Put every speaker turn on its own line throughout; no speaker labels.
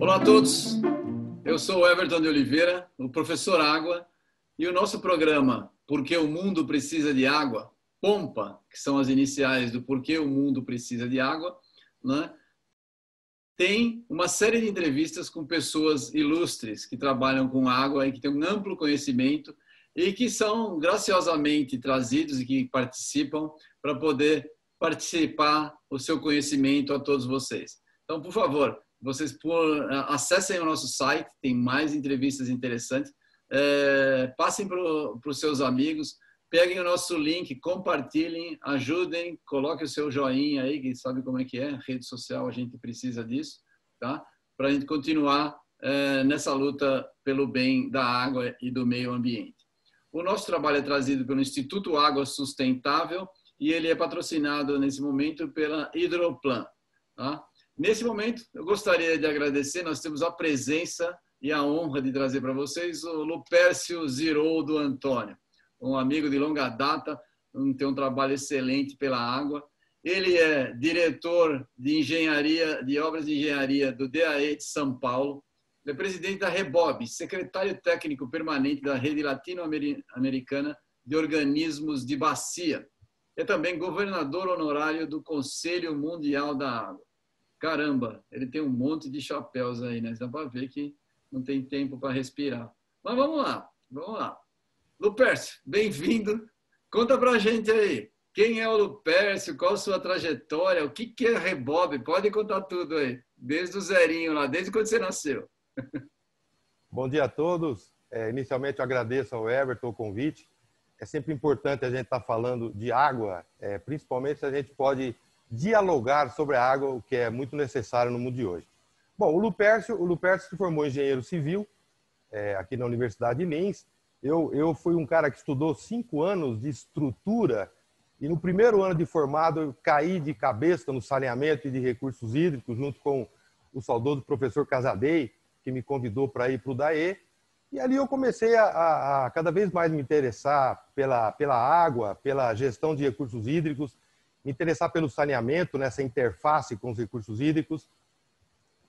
Olá a todos, eu sou Everton de Oliveira, o professor Água, e o nosso programa Porque o Mundo Precisa de Água, POMPA, que são as iniciais do Porquê o Mundo Precisa de Água, né? tem uma série de entrevistas com pessoas ilustres que trabalham com água e que têm um amplo conhecimento e que são graciosamente trazidos e que participam para poder participar o seu conhecimento a todos vocês. Então, por favor, vocês por, acessem o nosso site, tem mais entrevistas interessantes, é, passem para os seus amigos, peguem o nosso link, compartilhem, ajudem, coloquem o seu joinha aí, que sabe como é que é, rede social, a gente precisa disso, tá? Para a gente continuar é, nessa luta pelo bem da água e do meio ambiente. O nosso trabalho é trazido pelo Instituto Água Sustentável e ele é patrocinado nesse momento pela Hidroplan. Tá? Nesse momento, eu gostaria de agradecer, nós temos a presença e a honra de trazer para vocês o Lupércio Ziroldo Antônio um amigo de longa data, tem um trabalho excelente pela água. Ele é diretor de engenharia, de obras de engenharia do DAE de São Paulo. Ele é presidente da Rebob, secretário técnico permanente da Rede Latino-Americana de Organismos de Bacia. É também governador honorário do Conselho Mundial da Água. Caramba, ele tem um monte de chapéus aí, né? Dá para ver que não tem tempo para respirar. Mas vamos lá, vamos lá. Lupércio, bem-vindo. Conta para a gente aí. Quem é o Lupércio? Qual sua trajetória? O que, que é Rebob? Pode contar tudo aí. Desde o zerinho lá, desde quando você nasceu.
Bom dia a todos. É, inicialmente, eu agradeço ao Everton o convite. É sempre importante a gente estar tá falando de água, é, principalmente se a gente pode dialogar sobre a água, o que é muito necessário no mundo de hoje. Bom, o Lupércio, o Lupércio se formou engenheiro civil é, aqui na Universidade de Lins eu, eu fui um cara que estudou cinco anos de estrutura e no primeiro ano de formado eu caí de cabeça no saneamento e de recursos hídricos junto com o saudoso professor Casadei, que me convidou para ir para o DAE. E ali eu comecei a, a, a, cada vez mais me interessar pela, pela água, pela gestão de recursos hídricos, me interessar pelo saneamento, nessa interface com os recursos hídricos.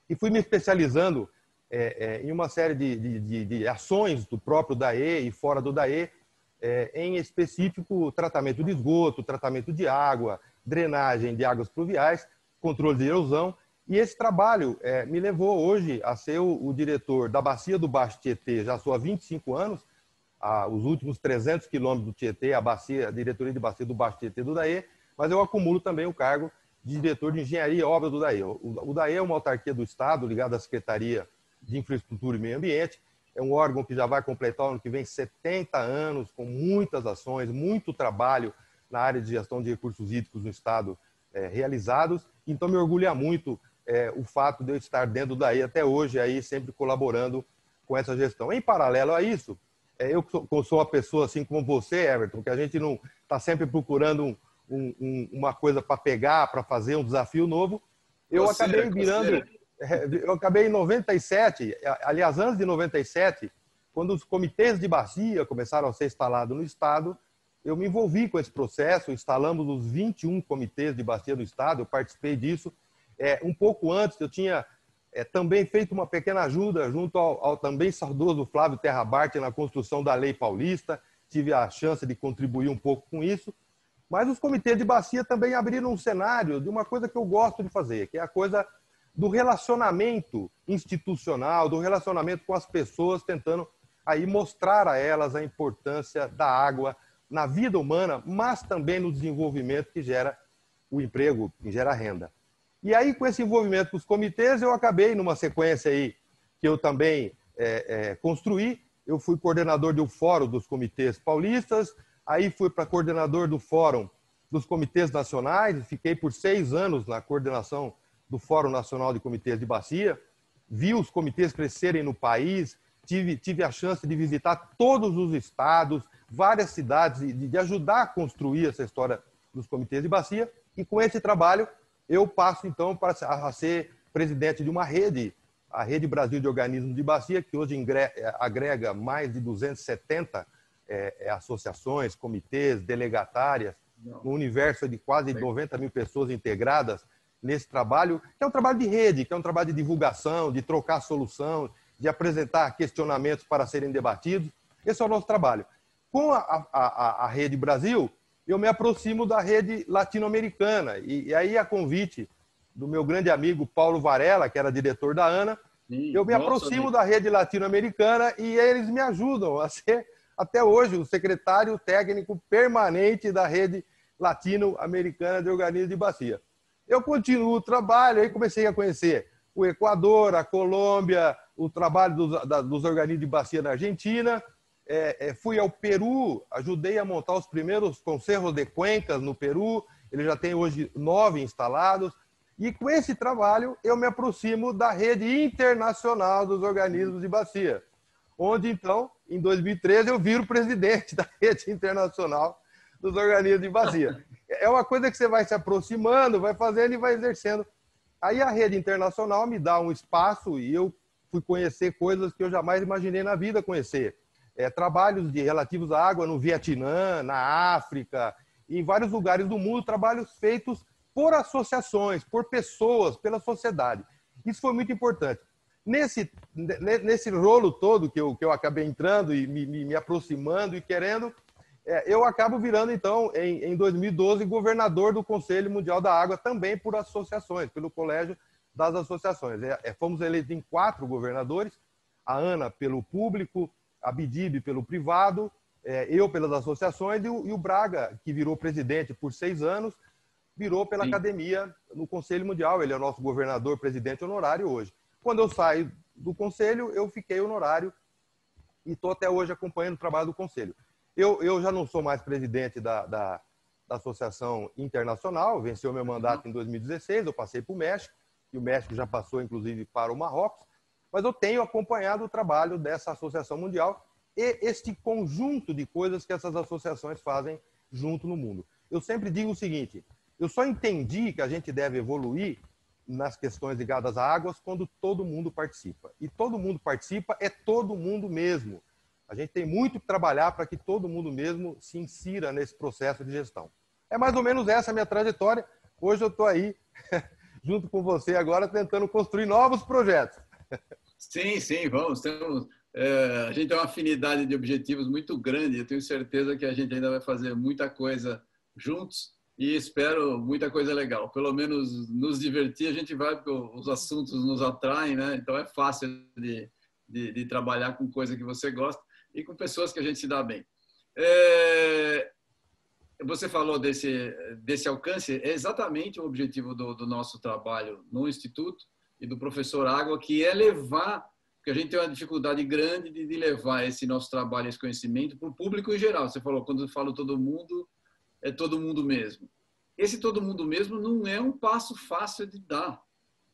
E fui me especializando é, é, em uma série de, de, de, ações do próprio DAE e fora do DAE, é, em específico tratamento de esgoto, tratamento de água, drenagem de águas pluviais, controle de erosão. E esse trabalho é, me levou hoje a ser o, o, diretor da Bacia do Baixo Tietê, já sou há 25 anos, a, os últimos 300 quilômetros do Tietê, a, bacia, a diretoria de Bacia do Baixo Tietê do DAE, mas eu acumulo também o cargo de diretor de engenharia e obra do DAE. O, o DAE é uma autarquia do Estado ligada à Secretaria de Infraestrutura e Meio Ambiente. É um órgão que já vai completar ano que vem 70 anos, com muitas ações, muito trabalho na área de gestão de recursos hídricos no Estado é, realizados. Então, me orgulha muito é, o fato de eu estar dentro daí até hoje, aí sempre colaborando com essa gestão. Em paralelo a isso, é, eu sou, sou uma pessoa assim como você, Everton, que a gente não está sempre procurando um, um, uma coisa para pegar, para fazer um desafio novo. Eu acabei virando é, eu acabei em 97, aliás, antes de 97, quando os comitês de bacia começaram a ser instalados no Estado, eu me envolvi com esse processo, instalamos os 21 comitês de bacia do Estado, eu participei disso. É, um pouco antes, eu tinha é, também feito uma pequena ajuda junto ao, ao também saudoso Flávio Terra Bart na construção da Lei Paulista, tive a chance de contribuir um pouco com isso. Mas os comitês de bacia também abriram um cenário de uma coisa que eu gosto de fazer, que é a coisa do relacionamento institucional, do relacionamento com as pessoas, tentando aí mostrar a elas a importância da água na vida humana, mas também no desenvolvimento que gera o emprego, que gera renda. E aí, com esse envolvimento com os comitês, eu acabei numa sequência aí que eu também é, é, construí. Eu fui coordenador do Fórum dos Comitês Paulistas, aí fui para coordenador do Fórum dos Comitês Nacionais, fiquei por seis anos na coordenação do Fórum Nacional de Comitês de Bacia, vi os comitês crescerem no país, tive, tive a chance de visitar todos os estados, várias cidades, de, de ajudar a construir essa história dos comitês de bacia. E com esse trabalho, eu passo então para a ser presidente de uma rede, a Rede Brasil de Organismos de Bacia, que hoje agrega mais de 270 é, é, associações, comitês, delegatárias um universo de quase 90 mil pessoas integradas nesse trabalho, que é um trabalho de rede, que é um trabalho de divulgação, de trocar solução, de apresentar questionamentos para serem debatidos. Esse é o nosso trabalho. Com a, a, a Rede Brasil, eu me aproximo da rede latino-americana. E, e, aí, a convite do meu grande amigo Paulo Varela, que era diretor da ANA, Sim, eu me aproximo amigo. da rede latino-americana e eles me ajudam a ser, até hoje, o secretário técnico permanente da rede latino-americana de organismos de bacia. Eu continuo o trabalho, aí comecei a conhecer o Equador, a Colômbia, o trabalho dos, da, dos organismos de bacia na Argentina. É, é, fui ao Peru, ajudei a montar os primeiros conselhos de cuencas no Peru. Ele já tem hoje nove instalados. E com esse trabalho, eu me aproximo da rede internacional dos organismos de bacia, onde então, em 2013, eu viro presidente da rede internacional dos organismos de bacia. É uma coisa que você vai se aproximando, vai fazendo e vai exercendo. Aí a rede internacional me dá um espaço e eu fui conhecer coisas que eu jamais imaginei na vida conhecer. É, trabalhos de relativos à água no Vietnã, na África, em vários lugares do mundo, trabalhos feitos por associações, por pessoas, pela sociedade. Isso foi muito importante. Nesse, nesse rolo todo que eu, que eu acabei entrando e me, me, aproximando e querendo, é, eu acabo virando, então, em, em 2012, governador do Conselho Mundial da Água, também por associações, pelo Colégio das Associações. É, é, fomos eleitos em quatro governadores, a ANA pelo público, a BIDIB pelo privado, é, eu pelas associações e o, e o, Braga, que virou presidente por seis anos, virou pela Sim. academia no Conselho Mundial. Ele é o nosso governador, presidente honorário hoje. Quando eu saio do conselho, eu fiquei honorário e estou até hoje acompanhando o trabalho do conselho. Eu, eu já não sou mais presidente da, da, da Associação Internacional, venceu meu mandato em 2016, eu passei para o México, e o México já passou, inclusive, para o Marrocos, mas eu tenho acompanhado o trabalho dessa Associação Mundial e este conjunto de coisas que essas associações fazem junto no mundo. Eu sempre digo o seguinte: eu só entendi que a gente deve evoluir nas questões ligadas a águas quando todo mundo participa. E todo mundo participa é todo mundo mesmo. A gente tem muito que trabalhar para que todo mundo mesmo se insira nesse processo de gestão. É mais ou menos essa a minha trajetória. Hoje eu estou aí, junto com você agora, tentando construir novos projetos.
Sim, sim, vamos. Temos, é, a gente tem uma afinidade de objetivos muito grande. Eu tenho certeza que a gente ainda vai fazer muita coisa juntos e espero muita coisa legal. Pelo menos nos divertir, a gente vai, porque os assuntos nos atraem, né? Então é fácil de, de, de trabalhar com coisa que você gosta e com pessoas que a gente se dá bem. É, você falou desse, desse alcance, é exatamente o objetivo do, do, nosso trabalho no Instituto e do professor Água, que é levar, porque a gente tem uma dificuldade grande de, levar esse nosso trabalho, esse conhecimento para o público em geral. Você falou, quando eu falo todo mundo, é todo mundo mesmo. Esse todo mundo mesmo não é um passo fácil de dar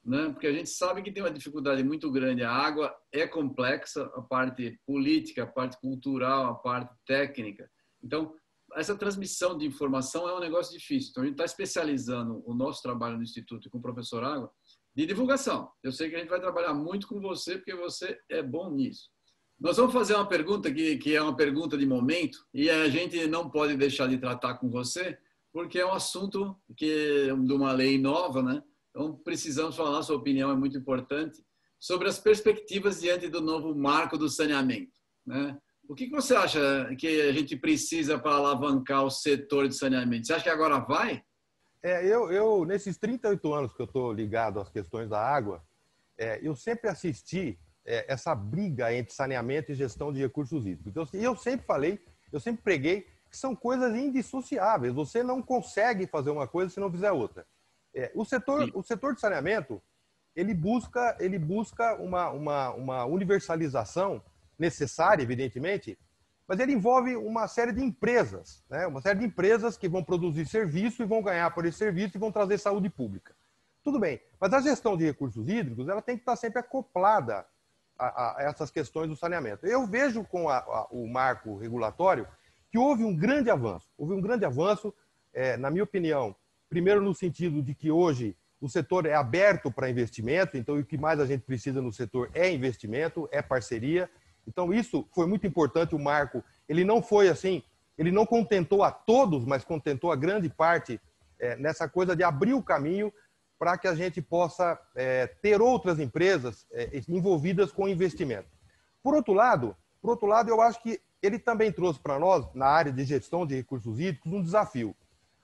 né? porque a gente sabe que tem uma dificuldade muito grande. A água é complexa, a parte política, a parte cultural, a parte técnica. Então, essa transmissão de informação é um negócio difícil. Então, a gente está especializando o nosso trabalho no Instituto com o professor Água de divulgação. Eu sei que a gente vai trabalhar muito com você, porque você é bom nisso. Nós vamos fazer uma pergunta que, que é uma pergunta de momento, e a gente não pode deixar de tratar com você, porque é um assunto que de uma lei nova, né? Então, precisamos falar, sua opinião é muito importante, sobre as perspectivas diante do novo marco do saneamento. Né? O que você acha que a gente precisa para alavancar o setor de saneamento? Você acha que agora vai?
É, eu, eu, nesses 38 anos que eu estou ligado às questões da água, é, eu sempre assisti é, essa briga entre saneamento e gestão de recursos hídricos. Então, e eu sempre falei, eu sempre preguei que são coisas indissociáveis. Você não consegue fazer uma coisa se não fizer outra. É, o, setor, o setor de saneamento, ele busca, ele busca uma, uma, uma universalização necessária, evidentemente, mas ele envolve uma série de empresas, né? uma série de empresas que vão produzir serviço e vão ganhar por esse serviço e vão trazer saúde pública. Tudo bem, mas a gestão de recursos hídricos ela tem que estar sempre acoplada a, a essas questões do saneamento. Eu vejo com a, a, o marco regulatório que houve um grande avanço. Houve um grande avanço, é, na minha opinião, Primeiro, no sentido de que hoje o setor é aberto para investimento, então o que mais a gente precisa no setor é investimento, é parceria. Então, isso foi muito importante. O marco, ele não foi assim ele não contentou a todos, mas contentou a grande parte é, nessa coisa de abrir o caminho para que a gente possa é, ter outras empresas é, envolvidas com investimento. Por outro lado, por outro lado, eu acho que ele também trouxe para nós, na área de gestão de recursos hídricos, um desafio.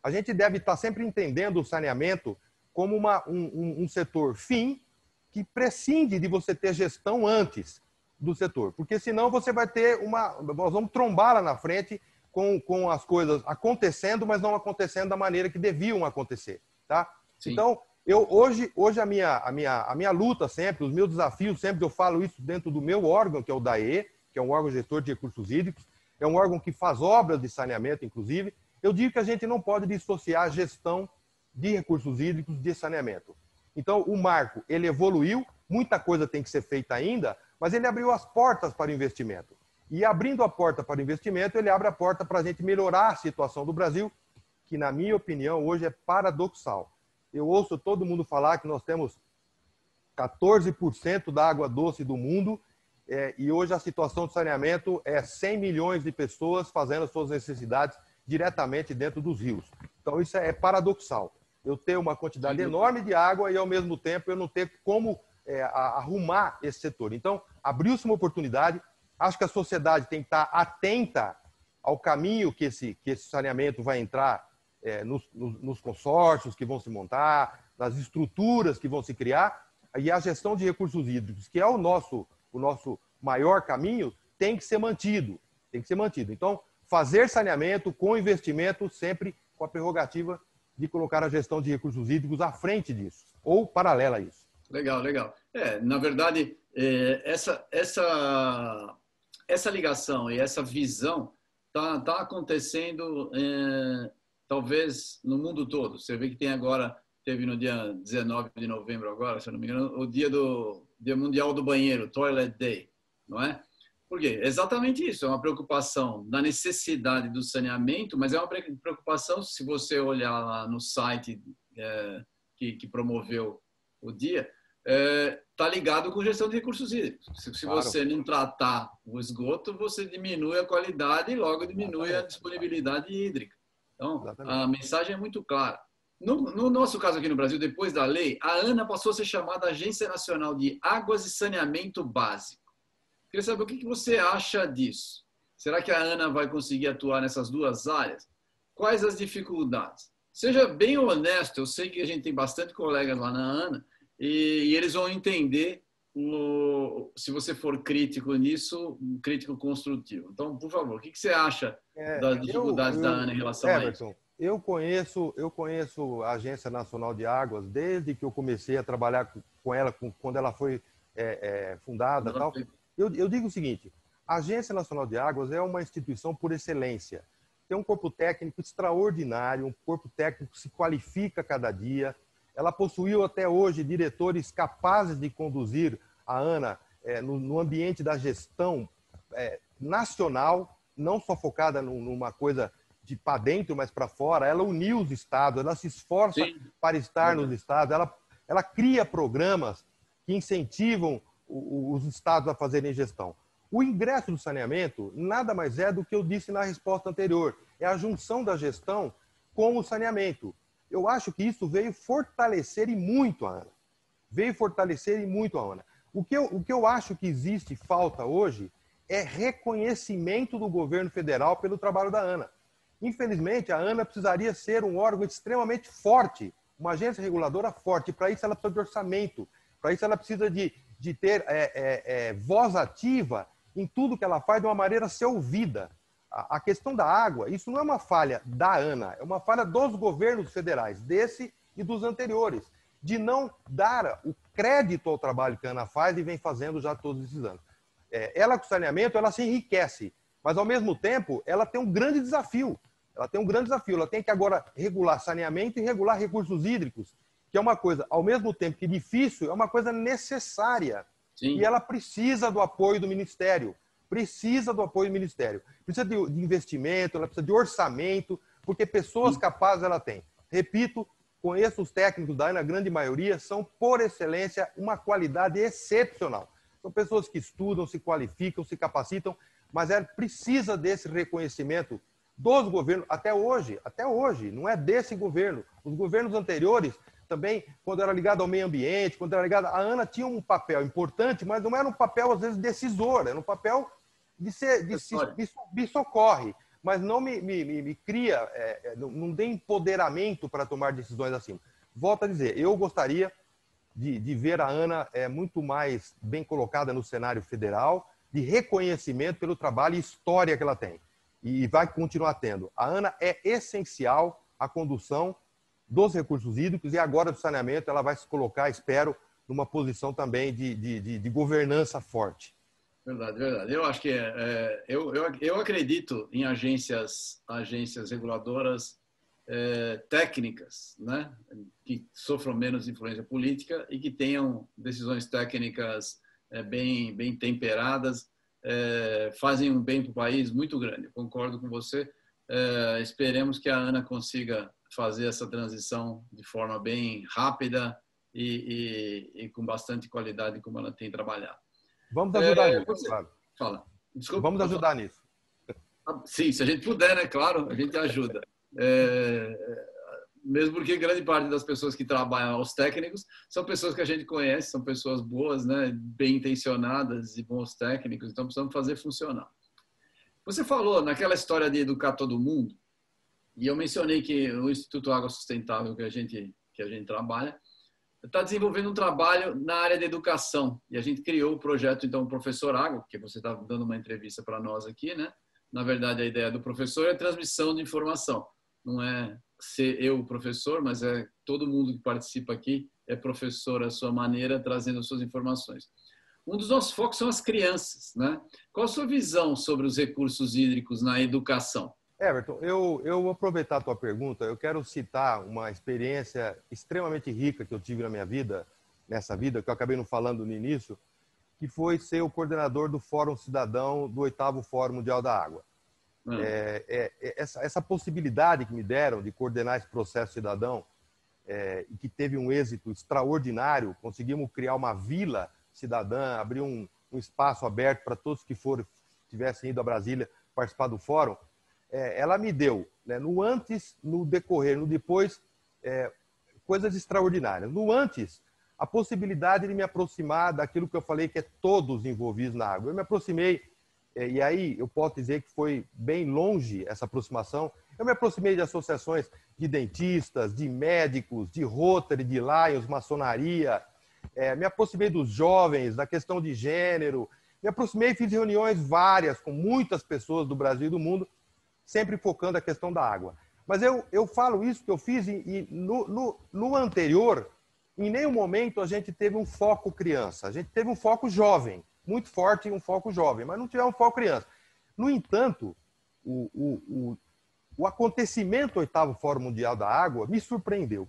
A gente deve estar sempre entendendo o saneamento como uma, um, um, setor fim que prescinde de você ter gestão antes do setor, porque senão você vai ter uma. Nós vamos trombar lá na frente com, com as coisas acontecendo, mas não acontecendo da maneira que deviam acontecer. Tá? Então, eu hoje, hoje a, minha, a, minha, a minha luta sempre, os meus desafios, sempre eu falo isso dentro do meu órgão, que é o DAE, que é um órgão gestor de recursos hídricos, é um órgão que faz obras de saneamento, inclusive. Eu digo que a gente não pode dissociar a gestão de recursos hídricos de saneamento. Então, o marco, ele evoluiu, muita coisa tem que ser feita ainda, mas ele abriu as portas para o investimento. E abrindo a porta para o investimento, ele abre a porta para a gente melhorar a situação do Brasil, que, na minha opinião, hoje é paradoxal. Eu ouço todo mundo falar que nós temos 14% da água doce do mundo é, e hoje a situação de saneamento é 100 milhões de pessoas fazendo suas necessidades diretamente dentro dos rios. Então isso é paradoxal. Eu ter uma quantidade enorme de água e ao mesmo tempo eu não ter como é, arrumar esse setor. Então abriu-se uma oportunidade. Acho que a sociedade tem que estar atenta ao caminho que esse, que esse saneamento vai entrar é, nos, nos, consórcios que vão se montar, nas estruturas que vão se criar e a gestão de recursos hídricos, que é o nosso o nosso maior caminho, tem que ser mantido. Tem que ser mantido. Então, fazer saneamento com investimento sempre com a prerrogativa de colocar a gestão de recursos hídricos à frente disso, ou paralela a isso.
Legal, legal. É, na verdade, é, essa, essa, essa ligação e essa visão está tá acontecendo é, talvez no mundo todo. Você vê que tem agora, teve no dia 19 de novembro agora, se não me engano, o dia do Dia Mundial do Banheiro, Toilet Day, não é? Por quê? Exatamente isso, é uma preocupação da necessidade do saneamento, mas é uma preocupação, se você olhar lá no site é, que, que, promoveu o dia, está é, tá ligado com gestão de recursos hídricos. Se, se claro. você não tratar o esgoto, você diminui a qualidade e logo diminui a disponibilidade hídrica. Então, Exatamente. a mensagem é muito clara. No, no, nosso caso aqui no Brasil, depois da lei, a ANA passou a ser chamada Agência Nacional de Águas e Saneamento Básico. Queria saber o que, que você acha disso. Será que a ANA vai conseguir atuar nessas duas áreas? Quais as dificuldades? Seja bem honesto, eu sei que a gente tem bastante colegas lá na ANA e, e eles vão entender o, se você for crítico nisso, um crítico construtivo. Então, por favor, o que, que você acha é, das dificuldades eu, eu, da ANA em relação Everton, a isso?
Eu conheço, eu conheço a Agência Nacional de Águas desde que eu comecei a trabalhar com ela, quando ela foi é, é, fundada. Tal. Eu, eu digo o seguinte: a Agência Nacional de Águas é uma instituição por excelência. Tem um corpo técnico extraordinário, um corpo técnico que se qualifica cada dia. Ela possuiu até hoje diretores capazes de conduzir a ANA é, no, no, ambiente da gestão é, nacional, não só focada numa coisa de para dentro, mas para fora. Ela uniu os estados, ela se esforça Sim. para estar nos estados, ela, ela cria programas que incentivam os estados a fazerem gestão. O ingresso do saneamento nada mais é do que eu disse na resposta anterior, é a junção da gestão com o saneamento. Eu acho que isso veio fortalecer e muito a ANA. Veio fortalecer e muito a ANA. O que eu, o que eu acho que existe falta hoje é reconhecimento do governo federal pelo trabalho da ANA. Infelizmente, a ANA precisaria ser um órgão extremamente forte, uma agência reguladora forte. Para isso, ela precisa de orçamento. Para isso, ela precisa de, de ter é, é, é, voz ativa em tudo que ela faz de uma maneira a ser ouvida. A, questão da água, isso não é uma falha da ANA, é uma falha dos governos federais, desse e dos anteriores, de não dar o crédito ao trabalho que a ANA faz e vem fazendo já todos esses anos. É, ela, com saneamento, ela se enriquece, mas, ao mesmo tempo, ela tem um grande desafio, ela tem um grande desafio. Ela tem que agora regular saneamento e regular recursos hídricos, que é uma coisa, ao mesmo tempo que difícil, é uma coisa necessária. Sim. E ela precisa do apoio do Ministério. Precisa do apoio do Ministério. Precisa de, de investimento, ela precisa de orçamento, porque pessoas Sim. capazes ela tem. Repito, conheço os técnicos da ANA, a grande maioria, são, por excelência, uma qualidade excepcional. São pessoas que estudam, se qualificam, se capacitam, mas ela precisa desse reconhecimento dos governos, até hoje, até hoje, não é desse governo. Os governos anteriores também, quando era ligado ao meio ambiente, quando era ligado. A ANA tinha um papel importante, mas não era um papel, às vezes, decisor, era um papel de, ser, de, se, de, de socorre, mas não me, me, me, me cria, é, é não, não tem empoderamento para tomar decisões assim. Volto a dizer, eu gostaria de, de ver a ANA é, muito mais bem colocada no cenário federal, de reconhecimento pelo trabalho e história que ela tem. E vai continuar tendo. A ANA é essencial à condução dos recursos hídricos e agora do saneamento ela vai se colocar, espero, numa posição também de, de, de, de governança forte.
Verdade, verdade. Eu acho que é, é, eu, eu, eu acredito em agências, agências reguladoras é, técnicas, né, que sofram menos influência política e que tenham decisões técnicas é, bem, bem temperadas, é, fazem um bem para o país muito grande. Eu concordo com você. É, esperemos que a Ana consiga fazer essa transição de forma bem rápida e, e, e com bastante qualidade, como ela tem trabalhado.
Vamos ajudar é, nisso,
você... claro. Fala.
Desculpa, Vamos ajudar nisso.
Sim, se a gente puder, né? Claro, a gente ajuda. É, mesmo porque grande parte das pessoas que trabalham, os técnicos, são pessoas que a gente conhece, são pessoas boas, né, bem intencionadas e bons técnicos, então precisamos fazer funcionar. Você falou naquela história de educar todo mundo, e eu mencionei que o Instituto Água Sustentável que a gente que a gente trabalha está desenvolvendo um trabalho na área da educação e a gente criou o projeto então Professor Água, que você está dando uma entrevista para nós aqui, né? Na verdade a ideia do professor é a transmissão de informação não é ser eu o professor, mas é todo mundo que participa aqui é professor à sua maneira, trazendo suas informações. Um dos nossos focos são as crianças, né? Qual a sua visão sobre os recursos hídricos na educação?
Everton, eu, eu vou aproveitar a tua pergunta. Eu quero citar uma experiência extremamente rica que eu tive na minha vida, nessa vida, que eu acabei não falando no início, que foi ser o coordenador do Fórum Cidadão do oitavo Fórum Mundial da Água. Hum. É, é, é, essa, essa, possibilidade que me deram de coordenar esse processo cidadão é, e que teve um êxito extraordinário, conseguimos criar uma vila cidadã, abrir um, um espaço aberto para todos que foram, tivessem ido a Brasília participar do fórum, é, ela me deu, né, no antes, no decorrer, no depois, é, coisas extraordinárias. No antes, a possibilidade de me aproximar daquilo que eu falei que é todos envolvidos na água. Eu me aproximei é, e aí eu posso dizer que foi bem longe essa aproximação. Eu me aproximei de associações de dentistas, de médicos, de Rotary, de Lions, maçonaria. É, me aproximei dos jovens, da questão de gênero. Me aproximei fiz reuniões várias com muitas pessoas do Brasil e do mundo, sempre focando a questão da água. Mas eu, eu falo isso que eu fiz e, e no, no, no anterior, em nenhum momento a gente teve um foco criança, a gente teve um foco jovem muito forte um foco jovem, mas não tiver um foco criança. No entanto, o, o, o, o acontecimento do oitavo Fórum Mundial da Água me surpreendeu.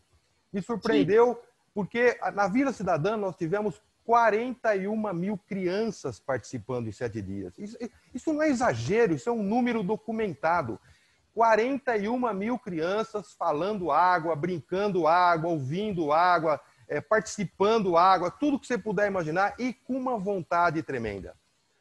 Me surpreendeu Sim. porque na Vila Cidadã nós tivemos 41 mil crianças participando em sete dias. Isso, isso, não é exagero, isso é um número documentado. 41 mil crianças falando água, brincando água, ouvindo água, é, participando água, tudo que você puder imaginar e com uma vontade tremenda.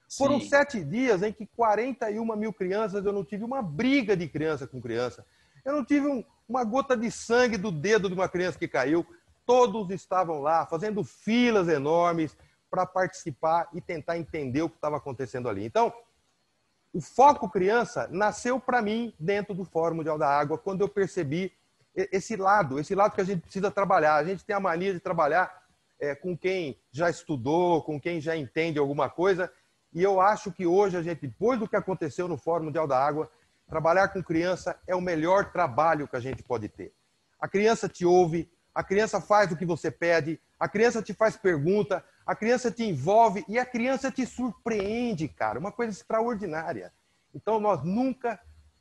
Sim. Foram sete dias em que 41 mil crianças, eu não tive uma briga de criança com criança. Eu não tive um, uma gota de sangue do dedo de uma criança que caiu. Todos estavam lá, fazendo filas enormes para participar e tentar entender o que estava acontecendo ali. Então, o foco criança nasceu para mim dentro do Fórum Mundial da Água, quando eu percebi esse lado, esse lado que a gente precisa trabalhar. A gente tem a mania de trabalhar é, com quem já estudou, com quem já entende alguma coisa. E eu acho que hoje a gente, depois do que aconteceu no Fórum Mundial da Água, trabalhar com criança é o melhor trabalho que a gente pode ter. A criança te ouve, a criança faz o que você pede, a criança te faz pergunta, a criança te envolve e a criança te surpreende, cara, uma coisa extraordinária. Então nós nunca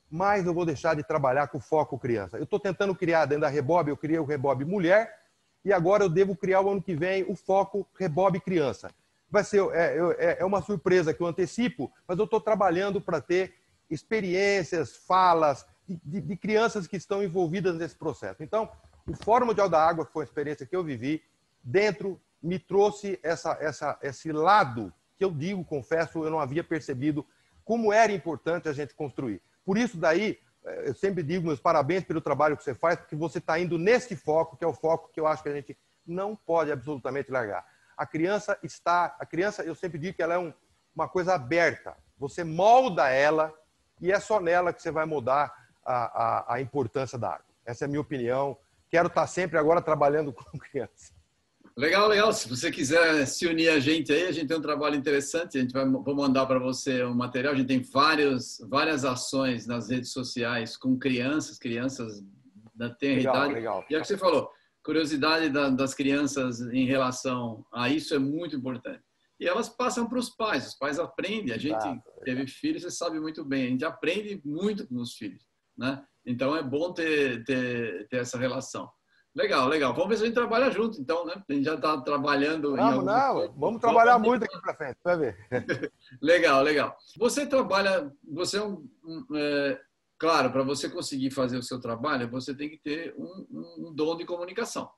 mais eu vou deixar de trabalhar com foco criança. Eu estou tentando criar dentro da Rebob, eu criei o Rebob Mulher, e agora eu devo criar o ano que vem o foco Rebob Criança. Vai ser é, é, é uma surpresa que eu antecipo, mas eu estou trabalhando para ter experiências, falas de, de, de, crianças que estão envolvidas nesse processo. Então, o Fórum Mundial da Água, que foi uma experiência que eu vivi, dentro me trouxe essa, essa, esse lado que eu digo, confesso, eu não havia percebido como era importante a gente construir. Por isso daí é, eu sempre digo meus parabéns pelo trabalho que você faz, porque você está indo nesse foco, que é o foco que eu acho que a gente não pode absolutamente largar. A criança está, a criança, eu sempre digo que ela é um, uma coisa aberta. Você molda ela e é só nela que você vai mudar a, a, a importância da água. Essa é a minha opinião. Quero estar sempre agora trabalhando com criança.
Legal, legal. Se você quiser se unir a gente aí, a gente tem um trabalho interessante. A gente vai vou mandar para você um material. A gente tem vários, várias ações nas redes sociais com crianças, crianças da tenra legal, idade. Legal. E é o que você falou, curiosidade das crianças em relação a isso é muito importante. E elas passam para os pais. Os pais aprendem. A gente teve filhos, você sabe muito bem. A gente aprende muito com os filhos, né? Então é bom ter, ter, ter essa relação. Legal, legal. Vamos ver se a gente trabalha junto, então, né? A gente já está trabalhando.
Vamos, não, vamos trabalhar vamos... muito aqui para frente, vai ver.
legal, legal. Você trabalha, você é um. um é, claro, para você conseguir fazer o seu trabalho, você tem que ter um, um dom de comunicação.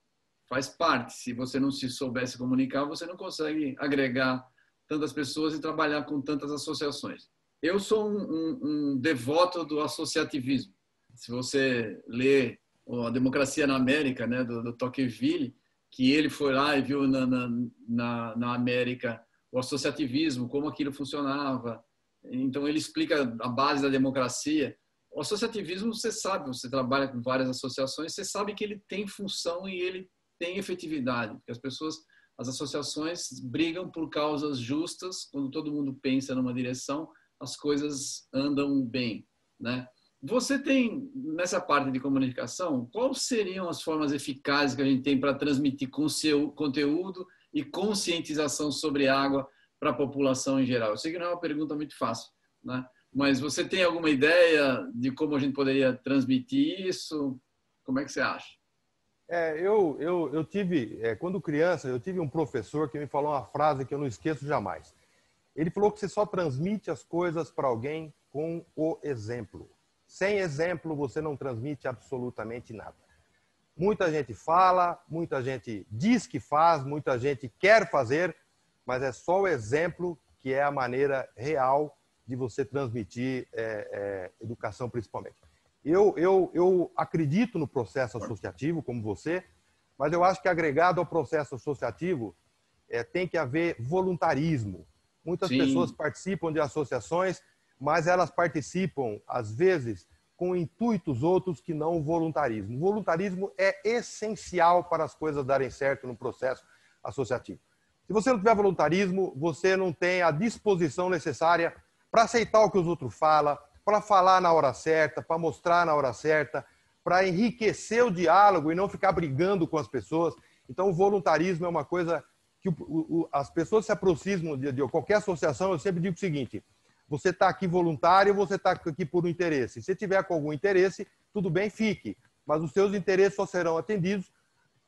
Faz parte. Se você não se soubesse comunicar, você não consegue agregar tantas pessoas e trabalhar com tantas associações. Eu sou um, um devoto do associativismo. Se você ler a democracia na América, né, do, do Tocqueville, que ele foi lá e viu na, na, na América o associativismo, como aquilo funcionava. Então, ele explica a base da democracia. O associativismo, você sabe, você trabalha com várias associações, você sabe que ele tem função e ele tem efetividade. Porque as pessoas, as associações brigam por causas justas, quando todo mundo pensa numa direção, as coisas andam bem, né? Você tem, nessa parte de comunicação, quais seriam as formas eficazes que a gente tem para transmitir conteúdo e conscientização sobre água para a população em geral? Eu sei que não é uma pergunta muito fácil, né? mas você tem alguma ideia de como a gente poderia transmitir isso? Como é que você acha?
É, eu, eu, eu tive, é, quando criança, eu tive um professor que me falou uma frase que eu não esqueço jamais. Ele falou que você só transmite as coisas para alguém com o exemplo. Sem exemplo, você não transmite absolutamente nada. Muita gente fala, muita gente diz que faz, muita gente quer fazer, mas é só o exemplo que é a maneira real de você transmitir é, é, educação, principalmente. Eu, eu, eu acredito no processo associativo, como você, mas eu acho que agregado ao processo associativo é, tem que haver voluntarismo. Muitas Sim. pessoas participam de associações mas elas participam, às vezes, com intuitos outros que não o voluntarismo. O voluntarismo é essencial para as coisas darem certo no processo associativo. Se você não tiver voluntarismo, você não tem a disposição necessária para aceitar o que os outros falam, para falar na hora certa, para mostrar na hora certa, para enriquecer o diálogo e não ficar brigando com as pessoas. Então, o voluntarismo é uma coisa que as pessoas se aproximam de qualquer associação. Eu sempre digo o seguinte: você está aqui voluntário, você está aqui por um interesse. Se tiver com algum interesse, tudo bem, fique. Mas os seus interesses só serão atendidos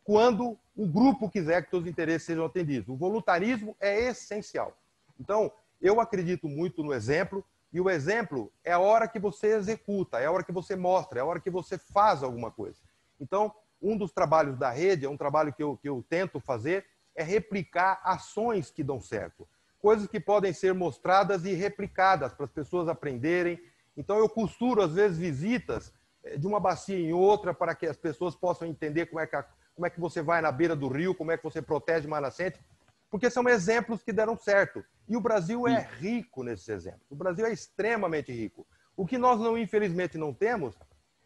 quando o grupo quiser que seus interesses sejam atendidos. O voluntarismo é essencial. Então, eu acredito muito no exemplo, e o exemplo é a hora que você executa, é a hora que você mostra, é a hora que você faz alguma coisa. Então, um dos trabalhos da rede, é um trabalho que eu, que eu tento fazer, é replicar ações que dão certo coisas que podem ser mostradas e replicadas para as pessoas aprenderem. Então, eu costuro, às vezes, visitas eh, de uma bacia em outra para que as pessoas possam entender como é que, a, como é que você vai na beira do rio, como é que você protege uma nascente, porque são exemplos que deram certo. E o Brasil é rico nesses exemplos. O Brasil é extremamente rico. O que nós, não, infelizmente, não temos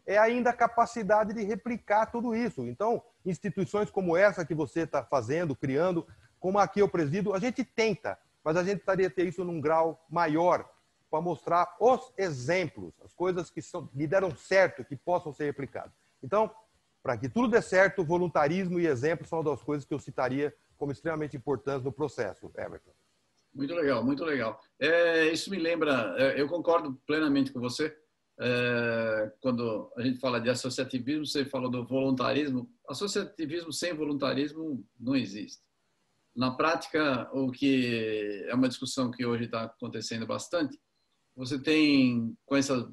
é ainda a capacidade de replicar tudo isso. Então, instituições como essa que você está fazendo, criando, como aqui eu presido, a gente tenta mas a gente precisaria ter isso num grau maior para mostrar os exemplos, as coisas que são, deram certo, que possam ser replicadas. Então, para que tudo dê certo, voluntarismo e exemplo são das coisas que eu citaria como extremamente importantes no processo, Everton.
Muito legal, muito legal. É, isso me lembra, é, eu concordo plenamente com você. É, quando a gente fala de associativismo, você falou do voluntarismo. Associativismo sem voluntarismo não existe. Na prática, o que é uma discussão que hoje está acontecendo bastante, você tem, com essa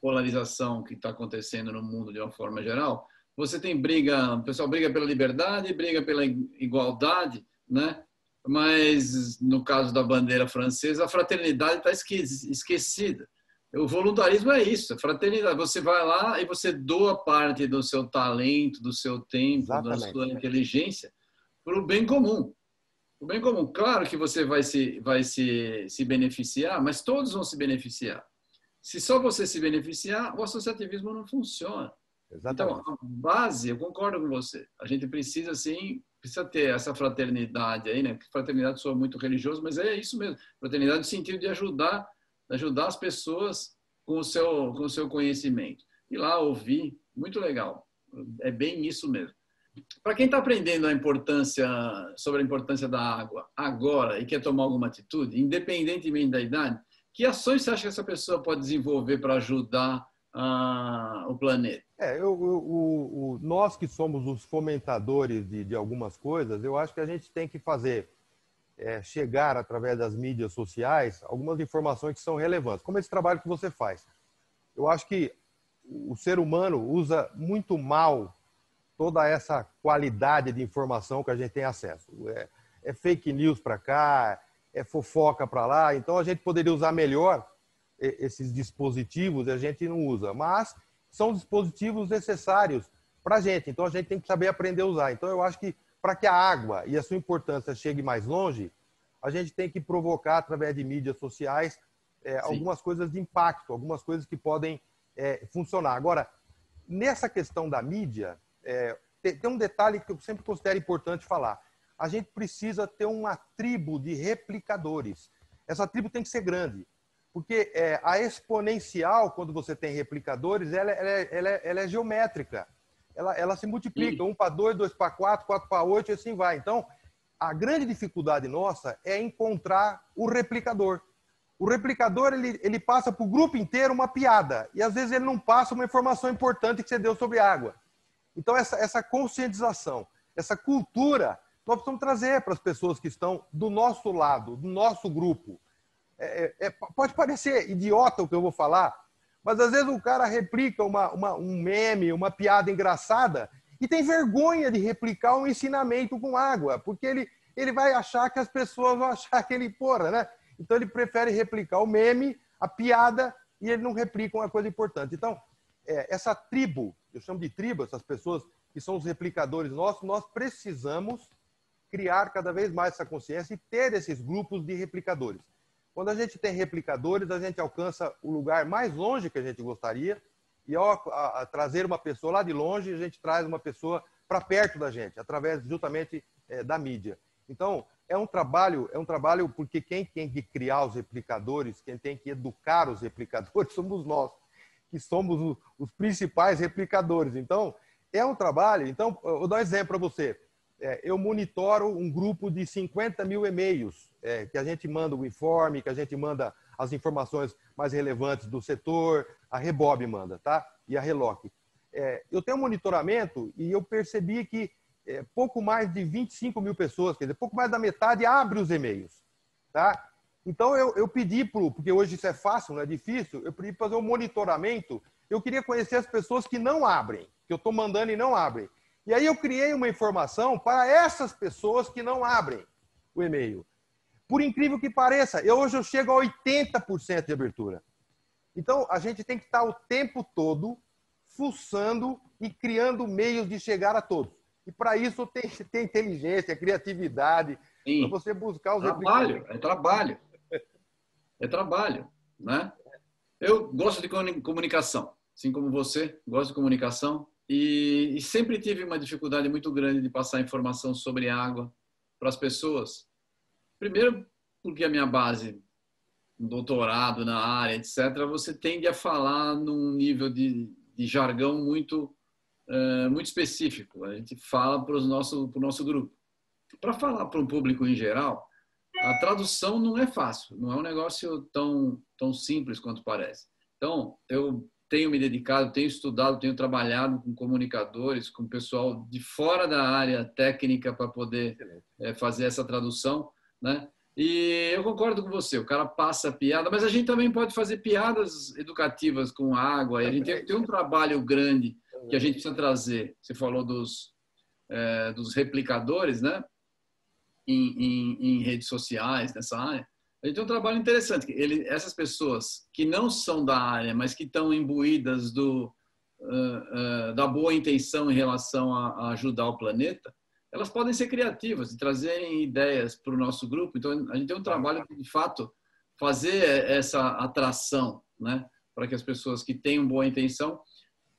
polarização que está acontecendo no mundo de uma forma geral, você tem briga, o pessoal briga pela liberdade, briga pela igualdade, né? Mas no caso da bandeira francesa, a fraternidade está esquecida. O voluntarismo é isso, fraternidade. Você vai lá e você doa parte do seu talento, do seu tempo, Exatamente. da sua inteligência para o bem comum. O bem comum. Claro que você vai se, vai se, se beneficiar, mas todos vão se beneficiar. Se só você se beneficiar, o associativismo não funciona. Exatamente. Então, a base, eu concordo com você. A gente precisa, sim, precisa ter essa fraternidade aí, né? Fraternidade soa muito religioso, mas é isso mesmo. Fraternidade no sentido de ajudar ajudar as pessoas com o seu, com o seu conhecimento. E lá ouvir, muito legal. É bem isso mesmo. Para quem está aprendendo a importância sobre a importância da água agora e quer tomar alguma atitude, independentemente da idade, que ações você acha que essa pessoa pode desenvolver para ajudar uh, o planeta?
É, eu, eu, o, o, nós que somos os fomentadores de, de algumas coisas, eu acho que a gente tem que fazer é, chegar através das mídias sociais algumas informações que são relevantes, como esse trabalho que você faz. Eu acho que o ser humano usa muito mal toda essa qualidade de informação que a gente tem acesso. É, é fake news para cá, é fofoca para lá, então a gente poderia usar melhor esses dispositivos a gente não usa, mas são dispositivos necessários para a gente, então a gente tem que saber aprender a usar. Então eu acho que para que a água e a sua importância chegue mais longe, a gente tem que provocar, através de mídias sociais, é, algumas coisas de impacto, algumas coisas que podem é, funcionar. Agora, nessa questão da mídia, é, tem, um detalhe que eu sempre considero importante falar. A gente precisa ter uma tribo de replicadores. Essa tribo tem que ser grande. Porque é, a exponencial, quando você tem replicadores, ela, ela, ela, ela é geométrica ela, ela se multiplica, Sim. 1 para 2, 2 para 4, 4 para 8 e assim vai. Então, a grande dificuldade nossa é encontrar o replicador. O replicador, ele, ele passa para o grupo inteiro uma piada, e às vezes ele não passa uma informação importante que você deu sobre água. Então, essa, essa conscientização, essa cultura, nós precisamos trazer para as pessoas que estão do nosso lado, do nosso grupo. É, é, é pode parecer idiota o que eu vou falar, mas às vezes o cara replica uma, uma, um meme, uma piada engraçada e tem vergonha de replicar um ensinamento com água, porque ele, ele vai achar que as pessoas vão achar que ele, porra, né? Então ele prefere replicar o meme, a piada, e ele não replica uma coisa importante. Então, é, essa tribo, eu chamo de tribo, essas pessoas que são os replicadores nossos, nós precisamos criar cada vez mais essa consciência e ter esses grupos de replicadores. Quando a gente tem replicadores, a gente alcança o lugar mais longe que a gente gostaria. E ao a, a trazer uma pessoa lá de longe, a gente traz uma pessoa para perto da gente, através justamente é, da mídia. Então, é um trabalho, é um trabalho porque quem tem que criar os replicadores, quem tem que educar os replicadores somos nós, que somos os principais replicadores. Então, é um trabalho. Então, eu vou dar um exemplo para você. É, eu monitoro um grupo de 50 mil e-mails é, que a gente manda o informe, que a gente manda as informações mais relevantes do setor, a Rebob manda, tá? E a Reloc. É, eu tenho um monitoramento e eu percebi que é, pouco mais de 25 mil pessoas, quer dizer, pouco mais da metade abre os e-mails, tá? Então eu, eu pedi para porque hoje isso é fácil, não é difícil, eu pedi para fazer um monitoramento. Eu queria conhecer as pessoas que não abrem, que eu estou mandando e não abrem. E aí eu criei uma informação para essas pessoas que não abrem o e-mail. Por incrível que pareça, eu, hoje eu chego a 80% de abertura. Então, a gente tem que estar o tempo todo fuçando e criando meios de chegar a todos. E para isso tem, tem inteligência, criatividade, para você buscar os
trabalho, É trabalho. É trabalho, né? Eu gosto de comunicação, assim como você, gosto de comunicação e, e sempre tive uma dificuldade muito grande de passar informação sobre água para as pessoas. Primeiro, porque a minha base, doutorado na área, etc., você tende a falar num nível de, de jargão muito, uh, muito específico. A gente fala para o nosso, nosso grupo. Para falar para um público em geral, a tradução não é fácil, não é um negócio tão, tão simples quanto parece. Então, eu tenho me dedicado, tenho estudado, tenho trabalhado com comunicadores, com pessoal de fora da área técnica para poder é, fazer essa tradução né? E eu concordo com você, o cara passa piada, mas a gente também pode fazer piadas educativas com água, e a gente tem, tem um trabalho grande que a gente precisa trazer. Você falou dos, é, dos replicadores, né? Em, em, em, redes sociais, nessa área. A gente tem um trabalho interessante. Ele, essas pessoas que não são da área, mas que estão imbuídas do, uh, uh, da boa intenção em relação a, a, ajudar o planeta, elas podem ser criativas e trazerem ideias para o nosso grupo. Então, a gente tem um trabalho de, de fato, fazer essa atração, né? Para que as pessoas que tenham boa intenção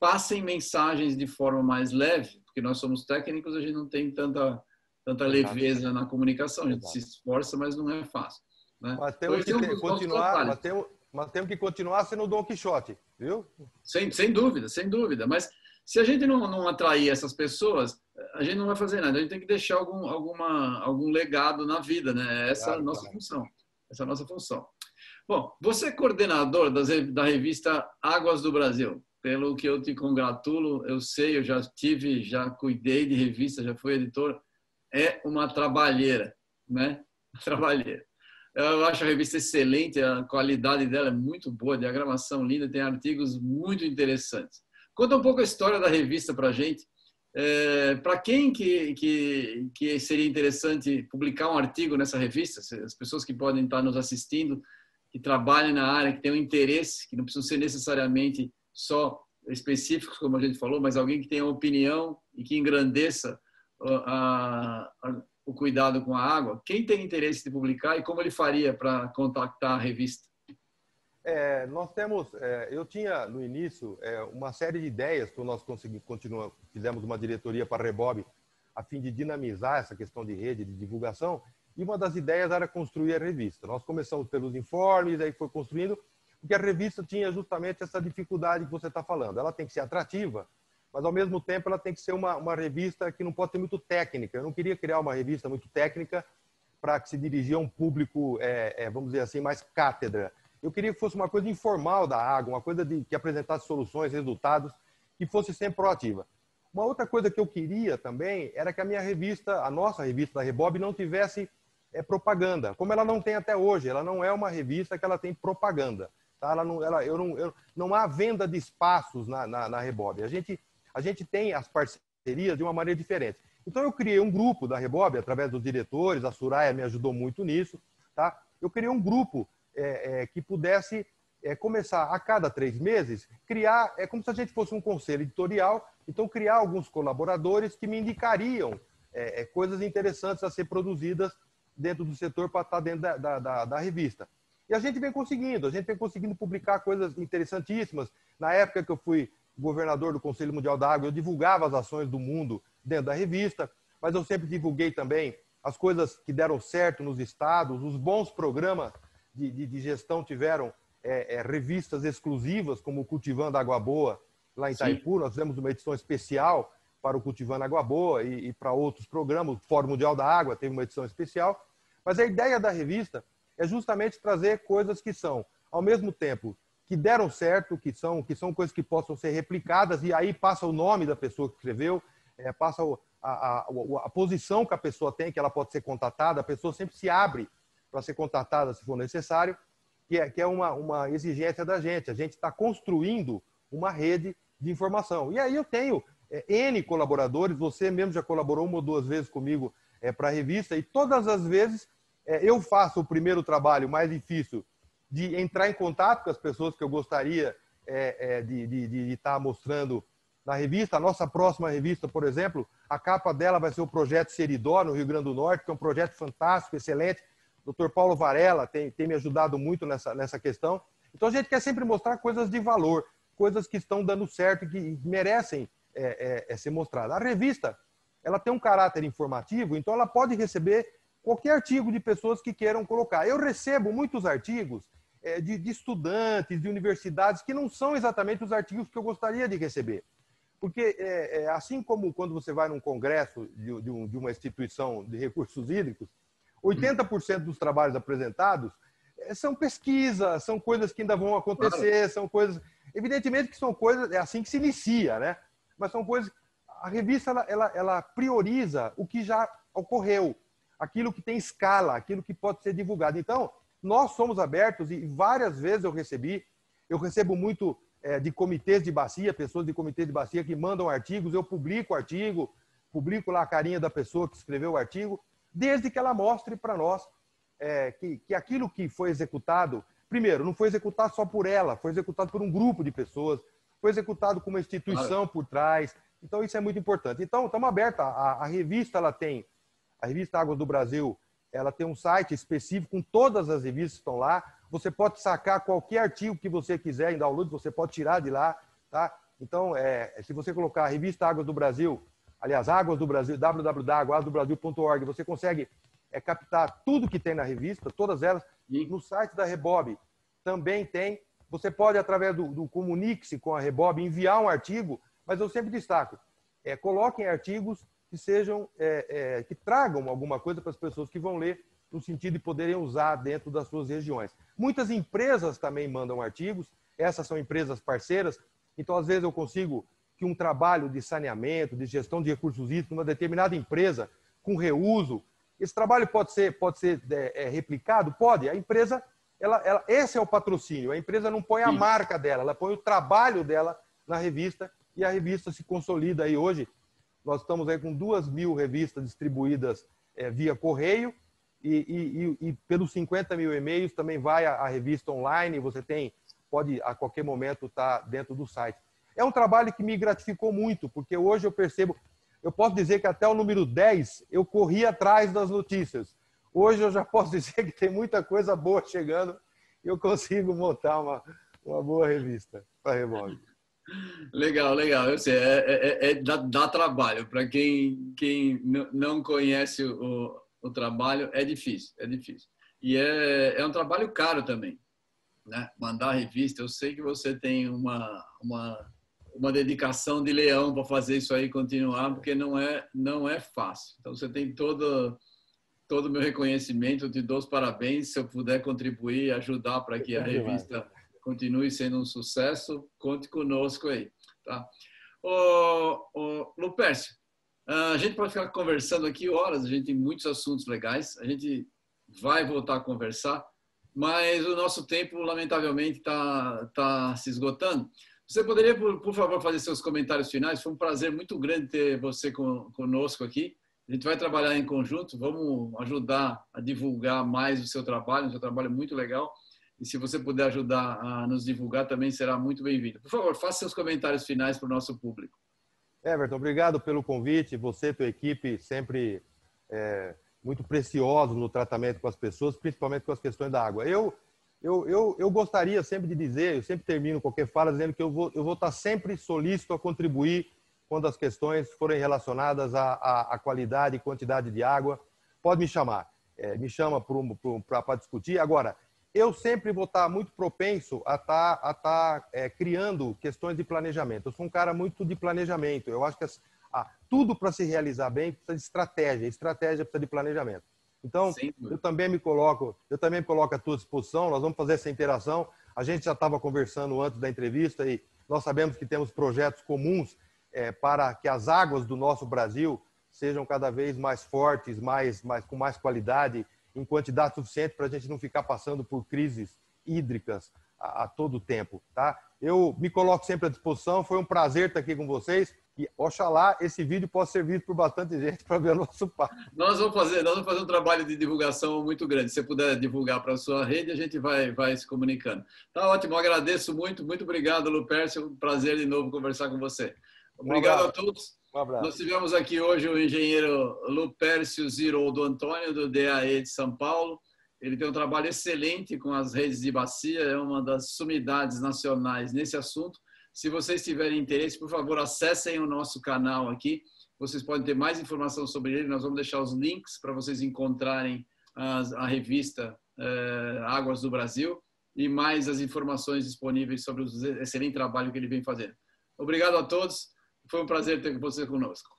passem mensagens de forma mais leve, porque nós somos técnicos, a gente não tem tanta tanta leveza na comunicação, a gente se esforça, mas não é fácil. Né?
Mas temos então, que continuar, mas temos, mas temos que continuar sendo Don Quixote, viu?
Sem, sem dúvida, sem dúvida. Mas se a gente não, não atrair essas pessoas, a gente não vai fazer nada. A gente tem que deixar algum, alguma, algum legado na vida, né? Essa claro, é a nossa claro. função. Essa é a nossa função. Bom, você é coordenador das, da revista Águas do Brasil. Pelo que eu te congratulo, eu sei, eu já tive, já cuidei de revista, já fui editor. É uma trabalheira, né? Trabalheira. Eu acho a revista excelente, a qualidade dela é muito boa, diagramação linda, tem artigos muito interessantes. Conta um pouco a história da revista para a gente. É, para quem que, que, que seria interessante publicar um artigo nessa revista? As pessoas que podem estar nos assistindo, que trabalham na área, que têm um interesse, que não precisam ser necessariamente só específicos, como a gente falou, mas alguém que tenha opinião e que engrandeça a, a, o cuidado com a água. Quem tem interesse de publicar e como ele faria para contactar a revista?
É, nós temos, é, eu tinha no início é, uma série de ideias que nós conseguimos, continuamos, fizemos uma diretoria para a Rebob a fim de dinamizar essa questão de rede de divulgação e uma das ideias era construir a revista. Nós começamos pelos informes, aí foi construindo, porque a revista tinha justamente essa dificuldade que você está falando. Ela tem que ser atrativa, mas ao mesmo tempo ela tem que ser uma, uma revista que não pode ser muito técnica. Eu não queria criar uma revista muito técnica para que se dirigir a um público, é, é, vamos dizer assim, mais cátedra. Eu queria que fosse uma coisa informal da água, uma coisa de, que apresentasse soluções, resultados, que fosse sempre proativa. Uma outra coisa que eu queria também era que a minha revista, a nossa revista da Rebob, não tivesse é propaganda, como ela não tem até hoje. Ela não é uma revista que ela tem propaganda. Tá? Ela não, ela, eu não, eu, não há venda de espaços na, na, na Rebob. A gente, a gente tem as parcerias de uma maneira diferente. Então eu criei um grupo da Rebob através dos diretores. A Suraya me ajudou muito nisso. Tá? Eu criei um grupo é, é, que pudesse é, começar a cada três meses criar é como se a gente fosse um conselho editorial. Então criar alguns colaboradores que me indicariam é, é, coisas interessantes a ser produzidas dentro do setor para estar dentro da, da, da, da, revista. E a gente vem conseguindo, a gente vem conseguindo publicar coisas interessantíssimas. Na época que eu fui governador do Conselho Mundial da Água, eu divulgava as ações do mundo dentro da revista, mas eu sempre divulguei também as coisas que deram certo nos estados, os bons programas de, de, de gestão tiveram é, é, revistas exclusivas, como o Cultivando Água Boa, lá em Itaipu. Nós fizemos uma edição especial para o Cultivando Água Boa e, e para outros programas. O Fórum Mundial da Água teve uma edição especial. Mas a ideia da revista é justamente trazer coisas que são, ao mesmo tempo, que deram certo, que são, que são coisas que possam ser replicadas, e aí passa o nome da pessoa que escreveu, é, passa a, a, a, a, posição que a pessoa tem, que ela pode ser contatada, a pessoa sempre se abre para ser contatada se for necessário, que é, que é uma, uma exigência da gente. A gente está construindo uma rede de informação. E aí eu tenho é, N colaboradores, você mesmo já colaborou uma ou duas vezes comigo é, para a revista, e todas as vezes é, eu faço o primeiro trabalho mais difícil de entrar em contato com as pessoas que eu gostaria é, é de, de, de estar tá mostrando na revista. A nossa próxima revista, por exemplo, a capa dela vai ser o projeto Seridó, no Rio Grande do Norte, que é um projeto fantástico, excelente. O Dr. Paulo Varela tem, tem me ajudado muito nessa, nessa questão. Então a gente quer sempre mostrar coisas de valor, coisas que estão dando certo e que merecem é, é, é ser mostrada. A revista ela tem um caráter informativo, então ela pode receber qualquer artigo de pessoas que queiram colocar. Eu recebo muitos artigos de, de, estudantes, de universidades, que não são exatamente os artigos que eu gostaria de receber. Porque, é, é, assim como quando você vai num congresso de, de, um, de uma instituição de recursos hídricos, 80% dos trabalhos apresentados é, são pesquisas, são coisas que ainda vão acontecer, são coisas. Evidentemente que são coisas, é assim que se inicia, né? mas são coisas. A revista ela, ela, ela prioriza o que já ocorreu, aquilo que tem escala, aquilo que pode ser divulgado. Então, nós somos abertos e várias vezes eu recebi, eu recebo muito é, de comitês de bacia, pessoas de comitês de bacia que mandam artigos, eu publico o artigo, publico lá a carinha da pessoa que escreveu o artigo, desde que ela mostre para nós é, que, que aquilo que foi executado, primeiro, não foi executado só por ela, foi executado por um grupo de pessoas, foi executado com uma instituição por trás. Então, isso é muito importante. Então, estamos abertos. A, a, revista, ela tem, a revista Águas do Brasil, ela tem um site específico com todas as revistas que estão lá. Você pode sacar qualquer artigo que você quiser em download, você pode tirar de lá, tá? Então, é, se você colocar a revista Águas do Brasil, aliás, Águas do Brasil, www.aguasdobrasil.org, você consegue é, captar tudo que tem na revista, todas elas. E no site da Rebob também tem você pode, através do, do Comunique-se com a Rebob, enviar um artigo, mas eu sempre destaco, é, coloquem artigos que sejam, é, é, que tragam alguma coisa para as pessoas que vão ler, no sentido de poderem usar dentro das suas regiões. Muitas empresas também mandam artigos, essas são empresas parceiras, então às vezes eu consigo que um trabalho de saneamento, de gestão de recursos hídricos, numa determinada empresa, com reuso, esse trabalho pode ser, pode ser é, é replicado? Pode. A empresa ela, ela, esse é o patrocínio. A empresa não põe a Sim. marca dela, ela põe o trabalho dela na revista e a revista se consolida aí hoje. Nós estamos aí com duas mil revistas distribuídas é, via correio e, e, e, pelos 50 mil e-mails também vai a, a, revista online. Você tem, pode a qualquer momento estar tá dentro do site. É um trabalho que me gratificou muito, porque hoje eu percebo, eu posso dizer que até o número 10 eu corri atrás das notícias. Hoje eu já posso dizer que tem muita coisa boa chegando e eu consigo montar uma, uma boa revista para Revolve.
Legal, legal. Eu sei, é, é, é, é dá, dá, trabalho. Para quem, quem não conhece o, o trabalho, é difícil, é difícil. E é, é um trabalho caro também. Né? Mandar revista, eu sei que você tem uma, uma, uma dedicação de leão para fazer isso aí continuar, porque não é, não é fácil. Então você tem todo todo o meu reconhecimento, te dou os parabéns. Se eu puder contribuir e ajudar para que a revista continue sendo um sucesso, conte conosco aí. Tá? Ô, ô, Lupércio, a gente pode ficar conversando aqui horas, a gente tem muitos assuntos legais, a gente vai voltar a conversar, mas o nosso tempo, lamentavelmente, está tá se esgotando. Você poderia, por, por, favor, fazer seus comentários finais? Foi um prazer muito grande ter você conosco aqui. A gente vai trabalhar em conjunto, vamos ajudar a divulgar mais o seu trabalho, o seu trabalho é muito legal. E se você puder ajudar a nos divulgar, também será muito bem-vindo. Por favor, faça seus comentários finais para o nosso público.
Everton, obrigado pelo convite. Você e tua equipe sempre é, muito preciosos no tratamento com as pessoas, principalmente com as questões da água. Eu, eu, eu, eu gostaria sempre de dizer, eu sempre termino qualquer fala dizendo que eu vou, eu vou estar sempre solícito a contribuir quando as questões forem relacionadas à, à, à qualidade e quantidade de água, pode me chamar. É, me chama para discutir. Agora, eu sempre vou estar muito propenso a estar, a estar é, criando questões de planejamento. Eu sou um cara muito de planejamento. Eu acho que as, ah, tudo para se realizar bem precisa de estratégia. Estratégia precisa de planejamento. Então, eu também me coloco, eu também me coloco à tua disposição. Nós vamos fazer essa interação. A gente já estava conversando antes da entrevista e nós sabemos que temos projetos comuns é, para que as águas do nosso Brasil sejam cada vez mais fortes, mais, mais com mais qualidade, em quantidade suficiente para a gente não ficar passando por crises hídricas a, a, todo tempo, tá? Eu me coloco sempre à disposição. Foi um prazer estar aqui com vocês. E oxalá esse vídeo possa ser visto por bastante gente para ver o nosso papo.
Nós vamos fazer, nós vamos fazer um trabalho de divulgação muito grande. Se você puder divulgar para a sua rede, a gente vai, vai se comunicando. Tá ótimo, agradeço muito, muito obrigado, Lupercio. Um prazer de novo conversar com você. Obrigado um a todos. Um abraço. Nós tivemos aqui hoje o engenheiro Lupércio Ziroldo Antônio, do DAE de São Paulo. Ele tem um trabalho excelente com as redes de bacia, é uma das sumidades nacionais nesse assunto. Se vocês tiverem interesse, por favor, acessem o nosso canal aqui. Vocês podem ter mais informação sobre ele. Nós vamos deixar os links para vocês encontrarem a revista eh, Águas do Brasil e mais as informações disponíveis sobre o excelente trabalho que ele vem fazendo. Obrigado a todos. Foi um prazer ter você conosco.